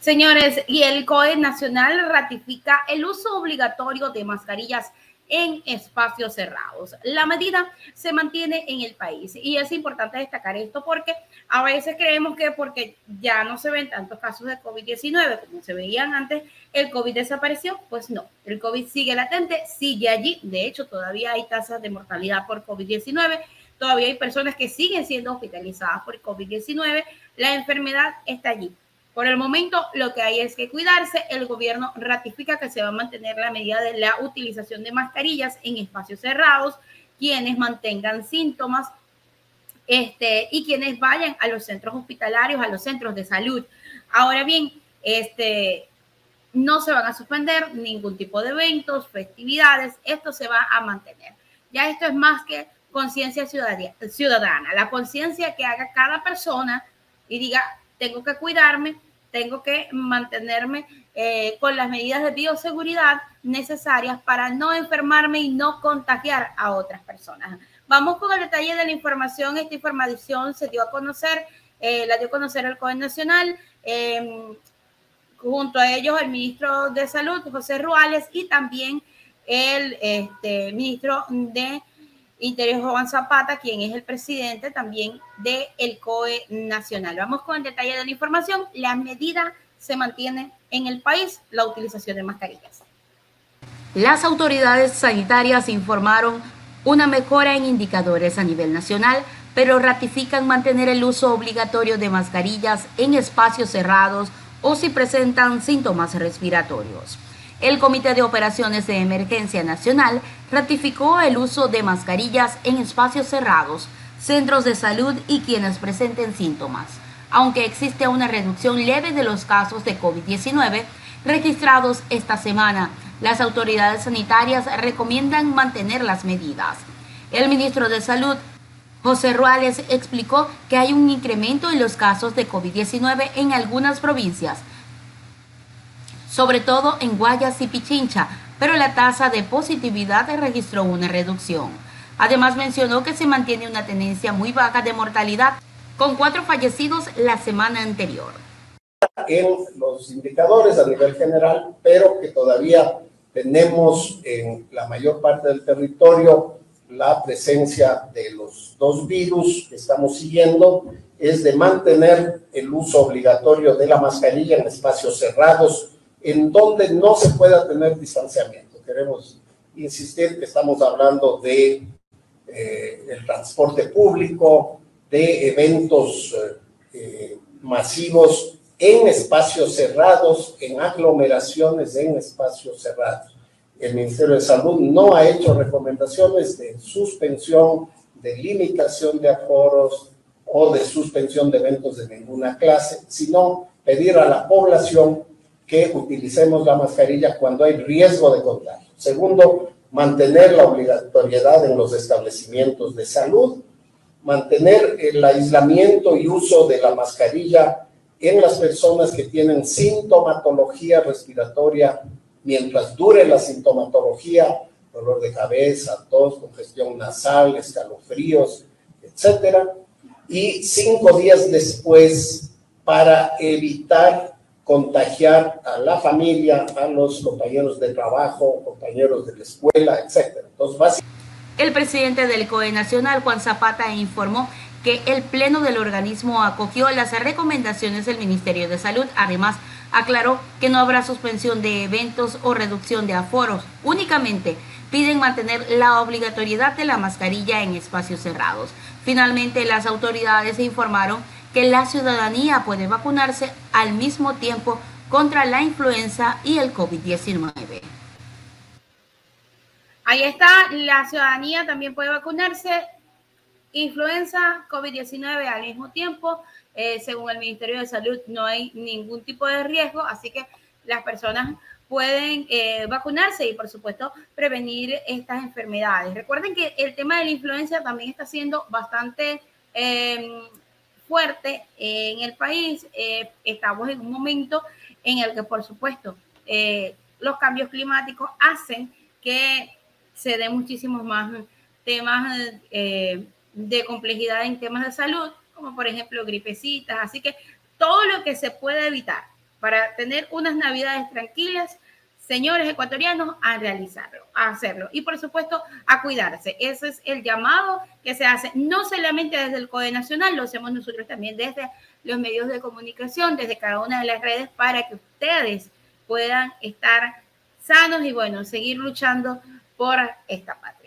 Señores, y el COE Nacional ratifica el uso obligatorio de mascarillas en espacios cerrados. La medida se mantiene en el país y es importante destacar esto porque a veces creemos que porque ya no se ven tantos casos de COVID-19 como se veían antes, el COVID desapareció. Pues no, el COVID sigue latente, sigue allí. De hecho, todavía hay tasas de mortalidad por COVID-19, todavía hay personas que siguen siendo hospitalizadas por COVID-19. La enfermedad está allí. Por el momento, lo que hay es que cuidarse. El gobierno ratifica que se va a mantener la medida de la utilización de mascarillas en espacios cerrados, quienes mantengan síntomas este, y quienes vayan a los centros hospitalarios, a los centros de salud. Ahora bien, este, no se van a suspender ningún tipo de eventos, festividades, esto se va a mantener. Ya esto es más que conciencia ciudadana, la conciencia que haga cada persona y diga, tengo que cuidarme, tengo que mantenerme eh, con las medidas de bioseguridad necesarias para no enfermarme y no contagiar a otras personas. Vamos con el detalle de la información. Esta información se dio a conocer, eh, la dio a conocer el COE Nacional, em, junto a ellos el ministro de Salud, José Ruales, y también el este, ministro de Interior Juan Zapata, quien es el presidente también del el COE nacional. Vamos con el detalle de la información. La medida se mantiene en el país, la utilización de mascarillas. Las autoridades sanitarias informaron una mejora en indicadores a nivel nacional, pero ratifican mantener el uso obligatorio de mascarillas en espacios cerrados o si presentan síntomas respiratorios. El Comité de Operaciones de Emergencia Nacional ratificó el uso de mascarillas en espacios cerrados, centros de salud y quienes presenten síntomas. Aunque existe una reducción leve de los casos de COVID-19 registrados esta semana, las autoridades sanitarias recomiendan mantener las medidas. El ministro de Salud, José Ruales, explicó que hay un incremento en los casos de COVID-19 en algunas provincias, sobre todo en Guayas y Pichincha, pero la tasa de positividad registró una reducción. Además mencionó que se mantiene una tendencia muy baja de mortalidad, con cuatro fallecidos la semana anterior. En los indicadores a nivel general, pero que todavía tenemos en la mayor parte del territorio la presencia de los dos virus que estamos siguiendo, es de mantener el uso obligatorio de la mascarilla en espacios cerrados, en donde no se pueda tener distanciamiento. Queremos insistir que estamos hablando de eh, el transporte público, de eventos eh, eh, masivos en espacios cerrados, en aglomeraciones en espacios cerrados. El Ministerio de Salud no ha hecho recomendaciones de suspensión, de limitación de aforos o de suspensión de eventos de ninguna clase, sino pedir a la población que utilicemos la mascarilla cuando hay riesgo de contagio. Segundo, mantener la obligatoriedad en los establecimientos de salud, mantener el aislamiento y uso de la mascarilla en las personas que tienen sintomatología respiratoria mientras dure la sintomatología, dolor de cabeza, tos, congestión nasal, escalofríos, etcétera, y cinco días después para evitar contagiar a la familia, a los compañeros de trabajo, compañeros de la escuela, etc. Entonces, El presidente del COE Nacional, Juan Zapata, informó que el Pleno del organismo acogió las recomendaciones del Ministerio de Salud. Además, aclaró que no habrá suspensión de eventos o reducción de aforos. Únicamente piden mantener la obligatoriedad de la mascarilla en espacios cerrados. Finalmente, las autoridades informaron que la ciudadanía puede vacunarse al mismo tiempo contra la influenza y el COVID-19. Ahí está, la ciudadanía también puede vacunarse. Influenza, COVID-19 al mismo tiempo. Eh, según el Ministerio de Salud, no hay ningún tipo de riesgo, así que las personas pueden eh, vacunarse y, por supuesto, prevenir estas enfermedades. Recuerden que el tema de la influenza también está siendo bastante eh, fuerte en el país. Eh, estamos en un momento en el que, por supuesto, eh, los cambios climáticos hacen que se den muchísimos más temas eh, de complejidad en temas de salud, como por ejemplo gripecitas. Así que todo lo que se pueda evitar para tener unas navidades tranquilas, señores ecuatorianos, a realizarlo, a hacerlo. Y por supuesto, a cuidarse. Ese es el llamado que se hace, no solamente desde el CODE Nacional, lo hacemos nosotros también desde los medios de comunicación, desde cada una de las redes, para que ustedes puedan estar sanos y bueno, seguir luchando por esta parte.